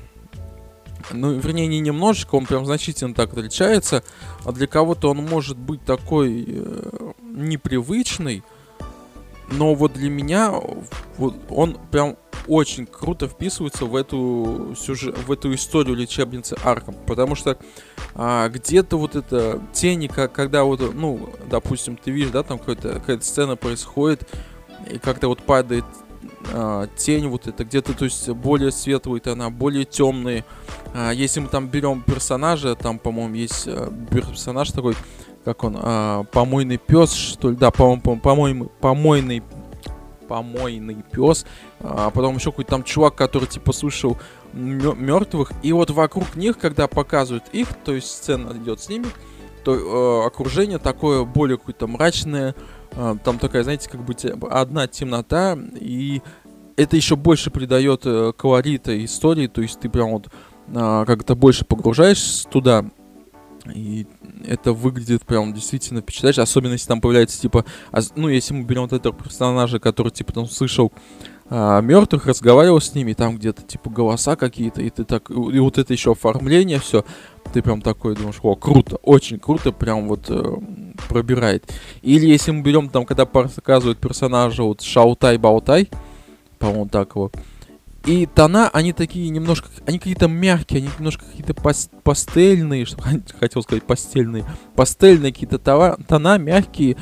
Speaker 1: Ну, вернее, не немножечко, он прям значительно так отличается. А для кого-то он может быть такой э, непривычный. Но вот для меня вот он прям очень круто вписывается в эту, сюжет, в эту историю лечебницы Арком. Потому что а, где-то вот это тени, как, когда вот, ну, допустим, ты видишь, да, там какая-то, какая-то сцена происходит, и как-то вот падает а, тень вот это где-то, то есть более светлые тона, более темные. А, если мы там берем персонажа, там, по-моему, есть а, персонаж такой, как он, а, помойный пес, что ли, да, по-моему, по-моему, помойный помойный пес, а потом еще какой-то там чувак, который типа слушал мертвых, и вот вокруг них, когда показывают их, то есть сцена идет с ними, то э, окружение такое более какое-то мрачное, э, там такая, знаете, как бы одна темнота, и это еще больше придает э, колорита истории, то есть ты прям вот э, как-то больше погружаешься туда, и это выглядит прям действительно впечатляюще, особенно если там появляется типа, а, ну если мы берем вот этого персонажа, который типа там слышал а, мертвых, разговаривал с ними, там где-то типа голоса какие-то, и ты так, и вот это еще оформление, все, ты прям такой думаешь, о, круто, очень круто, прям вот э, пробирает. Или если мы берем там, когда показывают персонажа вот Шаутай-Баутай, по-моему, так его, и тона, они такие немножко, они какие-то мягкие, они немножко какие-то пас пастельные, что хотел сказать пастельные, пастельные какие-то тона, тона мягкие.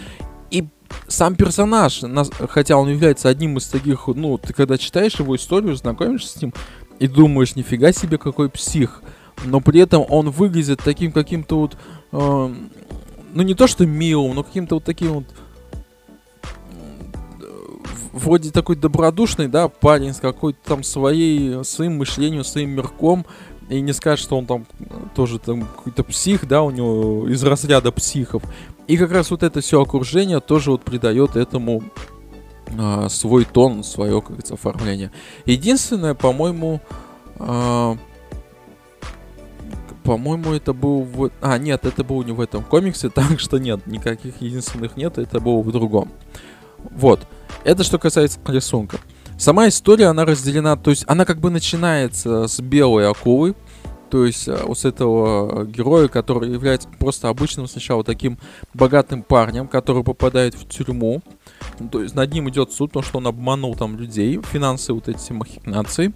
Speaker 1: И сам персонаж, хотя он является одним из таких, ну, ты когда читаешь его историю, знакомишься с ним, и думаешь, нифига себе, какой псих. Но при этом он выглядит таким каким-то вот, э, ну не то что милым, но каким-то вот таким вот вроде такой добродушный, да, парень с какой-то там своей, своим мышлением, своим мирком, и не скажешь, что он там тоже там какой-то псих, да, у него из разряда психов. И как раз вот это все окружение тоже вот придает этому а, свой тон, свое, как говорится, оформление. Единственное, по-моему, а, по-моему, это был в... А, нет, это был не в этом комиксе, [LAUGHS] так что нет, никаких единственных нет, это было в другом. Вот. Это что касается рисунка. Сама история, она разделена, то есть она как бы начинается с белой акулы, то есть э, у этого героя, который является просто обычным сначала таким богатым парнем, который попадает в тюрьму. То есть над ним идет суд, потому что он обманул там людей, финансы вот эти махинации.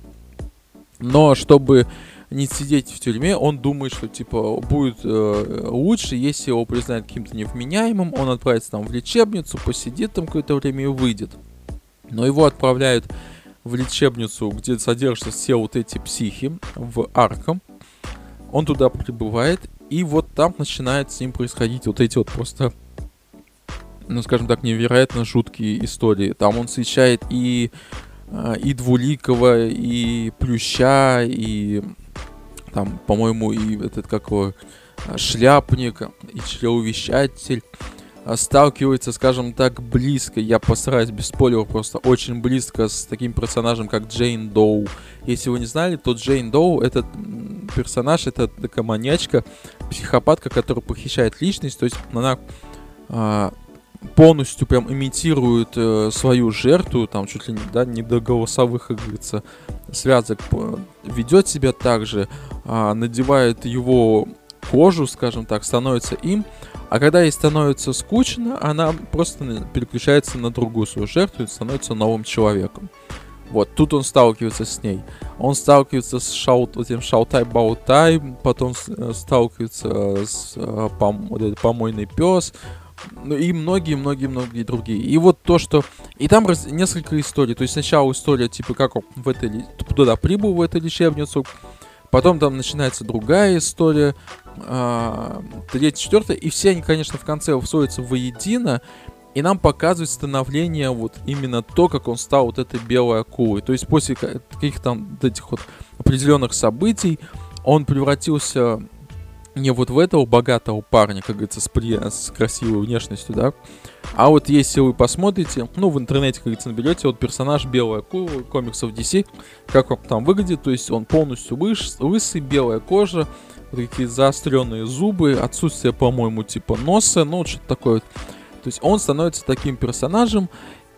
Speaker 1: Но чтобы не сидеть в тюрьме, он думает, что типа будет э, лучше, если его признают каким-то невменяемым, он отправится там в лечебницу, посидит там какое-то время и выйдет. Но его отправляют в лечебницу, где содержатся все вот эти психи, в Арком. Он туда прибывает, и вот там начинает с ним происходить вот эти вот просто, ну скажем так, невероятно жуткие истории. Там он встречает и, э, и Двуликова, и Плюща, и там, по-моему, и этот, как его, шляпник, и чревовещатель а, сталкивается, скажем так, близко, я постараюсь без спойлеров, просто очень близко с таким персонажем, как Джейн Доу. Если вы не знали, то Джейн Доу, этот персонаж, это такая маньячка, психопатка, которая похищает личность, то есть она а, полностью прям имитирует э, свою жертву, там чуть ли не, да, не до голосовых, как говорится, связок, ведет себя так же, э, надевает его кожу, скажем так, становится им, а когда ей становится скучно, она просто переключается на другую свою жертву и становится новым человеком. Вот, тут он сталкивается с ней. Он сталкивается с шаут, этим шаутай-баутай, потом э, сталкивается с э, пом, вот этот помойный пес, ну и многие-многие-многие другие. И вот то, что... И там раз... несколько историй. То есть сначала история, типа, как он в этой... туда прибыл, в эту лечебницу. Потом там начинается другая история. А, третья, четвертая. И все они, конечно, в конце всоятся воедино. И нам показывают становление вот именно то, как он стал вот этой белой акулой. То есть после каких-то вот этих вот определенных событий он превратился не вот в этого богатого парня, как говорится, с, при... с красивой внешностью, да, а вот если вы посмотрите, ну, в интернете, как говорится, наберете, вот персонаж Белая Акула комиксов DC, как он там выглядит, то есть он полностью выш... лысый, белая кожа, вот такие заостренные зубы, отсутствие, по-моему, типа носа, ну, что-то такое вот. То есть он становится таким персонажем,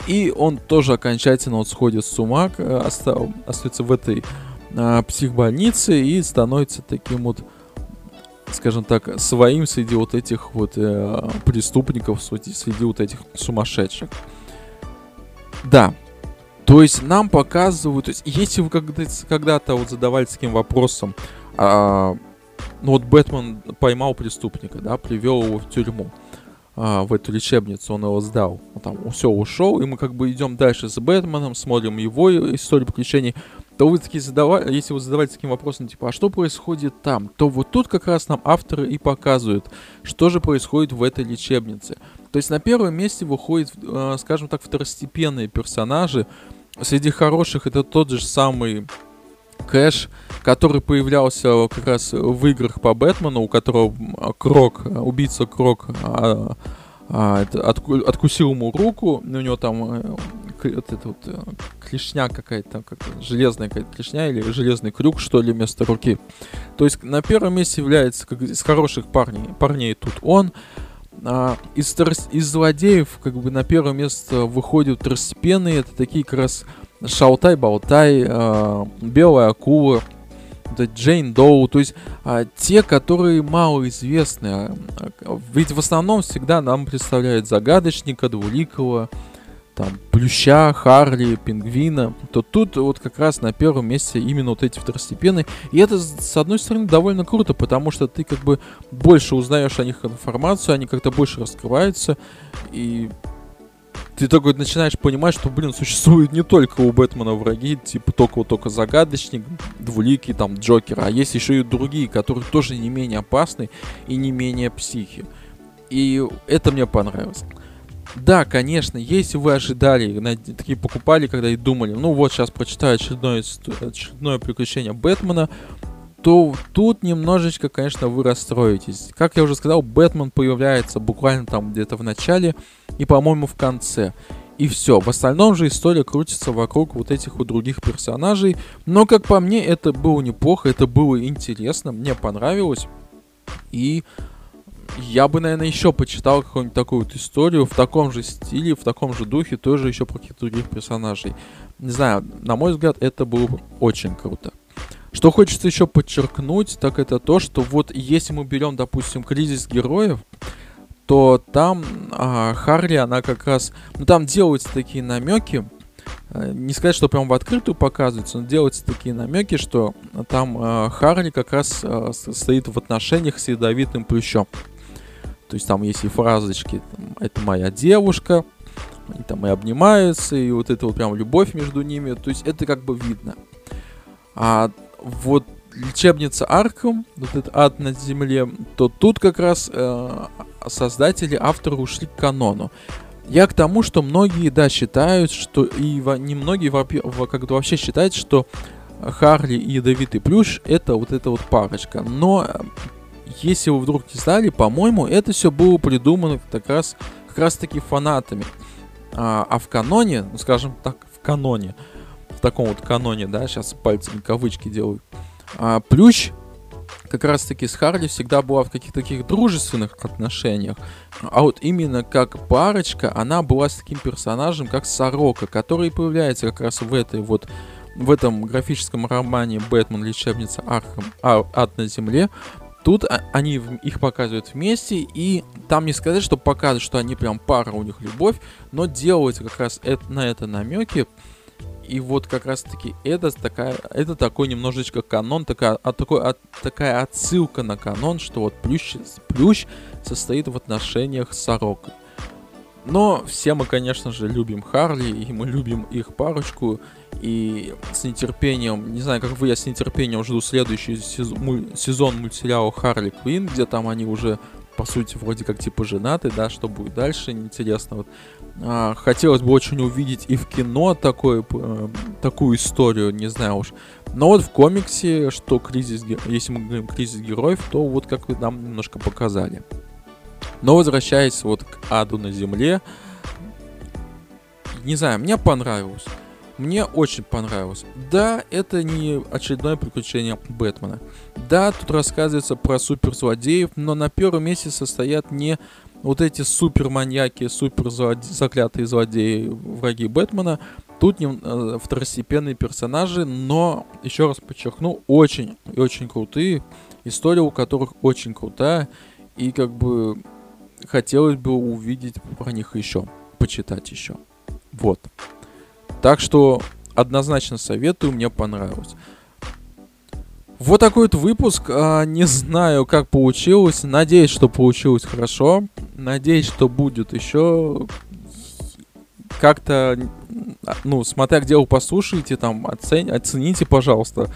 Speaker 1: и он тоже окончательно вот сходит с ума, остается в этой а, психбольнице и становится таким вот скажем так, своим среди вот этих вот э, преступников, среди вот этих сумасшедших. Да. То есть нам показывают, то есть если вы когда-то, вот задавались таким вопросом, а, ну вот Бэтмен поймал преступника, да, привел его в тюрьму. а, в эту лечебницу, он его сдал. Он там все ушел, и мы как бы идем дальше с Бэтменом, смотрим его историю приключений. То вы такие задавали, если вы задавали таким вопросом, типа, а что происходит там, то вот тут как раз нам авторы и показывают, что же происходит в этой лечебнице. То есть на первом месте выходят, э, скажем так, второстепенные персонажи. Среди хороших это тот же самый Кэш, который появлялся как раз в играх по Бэтмену, у которого Крок, убийца Крок, а, а, откусил ему руку, у него там э, вот это вот э, клешня какая-то, как железная какая-то клешня или железный крюк, что ли, вместо руки. То есть на первом месте является как из хороших парней, парней тут он. А, из, из злодеев как бы на первое место выходят второстепенные, это такие как раз Шалтай-болтай, э, Белая акула, это Джейн Доу, то есть э, те, которые малоизвестны. Ведь в основном всегда нам представляют загадочника, двуликого, там, Плюща, Харли, Пингвина, то тут вот как раз на первом месте именно вот эти второстепенные. И это, с одной стороны, довольно круто, потому что ты как бы больше узнаешь о них информацию, они как-то больше раскрываются, и ты такой начинаешь понимать, что, блин, существует не только у Бэтмена враги, типа только вот только загадочник, двуликий, там, Джокер, а есть еще и другие, которые тоже не менее опасны и не менее психи. И это мне понравилось. Да, конечно, если вы ожидали, такие покупали, когда и думали, ну вот сейчас прочитаю очередное, очередное приключение Бэтмена, то тут немножечко, конечно, вы расстроитесь. Как я уже сказал, Бэтмен появляется буквально там где-то в начале и, по-моему, в конце. И все. В остальном же история крутится вокруг вот этих вот других персонажей. Но, как по мне, это было неплохо, это было интересно, мне понравилось. И я бы, наверное, еще почитал какую-нибудь такую вот историю в таком же стиле, в таком же духе, тоже еще про каких-то других персонажей. Не знаю, на мой взгляд, это было бы очень круто. Что хочется еще подчеркнуть, так это то, что вот если мы берем, допустим, кризис героев, то там а, Харли, она как раз, ну там делаются такие намеки, э, не сказать, что прям в открытую показываются, но делаются такие намеки, что там э, Харли как раз э, стоит в отношениях с ядовитым плющом. То есть там есть и фразочки, там, это моя девушка, они там и обнимаются, и вот это вот прям любовь между ними, то есть это как бы видно. А вот лечебница Арком, вот этот ад на земле, то тут как раз э, создатели, авторы ушли к канону. Я к тому, что многие, да, считают, что и во, не многие во, во, как вообще считают, что Харли и Ядовитый Плюш это вот эта вот парочка. Но э, если вы вдруг не знали, по-моему, это все было придумано как раз, как раз таки фанатами. А, а в каноне, ну скажем так, в каноне, в таком вот каноне, да, сейчас пальцами кавычки делаю. А, Плющ как раз таки с Харли всегда была в каких-то таких дружественных отношениях. А вот именно как парочка, она была с таким персонажем, как Сорока, который появляется как раз в этой вот в этом графическом романе «Бэтмен. Лечебница Архам. А, Ад на земле». Тут они их показывают вместе, и там не сказать, что показывают, что они прям пара, у них любовь, но делаются как раз это, на это намеки, и вот как раз таки это такая, это такой немножечко канон, такая, а, такой, а, такая отсылка на канон, что вот плющ, плющ состоит в отношениях с сорокой. Но все мы, конечно же, любим Харли, и мы любим их парочку. И с нетерпением, не знаю, как вы, я с нетерпением жду следующий сезон, сезон мультсериала Харли Квин, где там они уже, по сути, вроде как типа женаты, да, что будет дальше, интересно. Вот а, хотелось бы очень увидеть и в кино такой, э, такую историю, не знаю уж. Но вот в комиксе, что кризис, если мы говорим кризис героев, то вот как вы нам немножко показали. Но возвращаясь вот к аду на земле, не знаю, мне понравилось. Мне очень понравилось. Да, это не очередное приключение Бэтмена. Да, тут рассказывается про суперзлодеев, но на первом месте состоят не вот эти суперманьяки, супер заклятые злодеи, враги Бэтмена, тут не, э, второстепенные персонажи, но, еще раз подчеркну, очень и очень крутые, история у которых очень крутая, и как бы хотелось бы увидеть про них еще, почитать еще. Вот. Так что однозначно советую, мне понравилось. Вот такой вот выпуск. А, не знаю, как получилось. Надеюсь, что получилось хорошо. Надеюсь, что будет еще как-то, ну, смотря где вы послушаете, там, оцен... оцените, пожалуйста,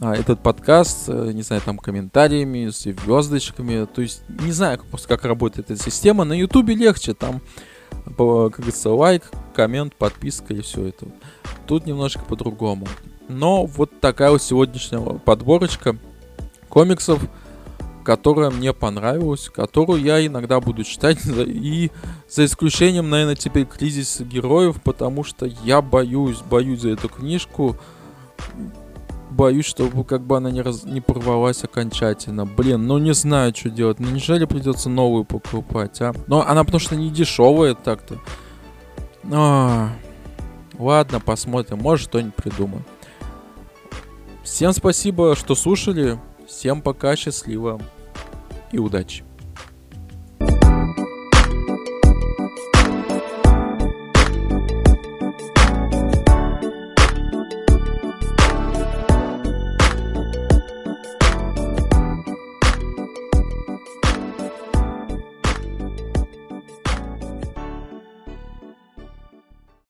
Speaker 1: а, этот подкаст, э, не знаю, там, комментариями, звездочками, то есть, не знаю, как, как работает эта система, на ютубе легче, там, как говорится, лайк, коммент, подписка и все это. Тут немножко по-другому. Но вот такая вот сегодняшняя подборочка комиксов, которая мне понравилась, которую я иногда буду читать, [LAUGHS] и за исключением, наверное, теперь кризис героев, потому что я боюсь, боюсь за эту книжку, боюсь, чтобы как бы она не, раз, не порвалась окончательно. Блин, ну не знаю, что делать. Ну неужели придется новую покупать, а? Но она потому что не дешевая так-то. А, ладно, посмотрим. Может, что-нибудь придумаю. Всем спасибо, что слушали. Всем пока, счастливо и удачи.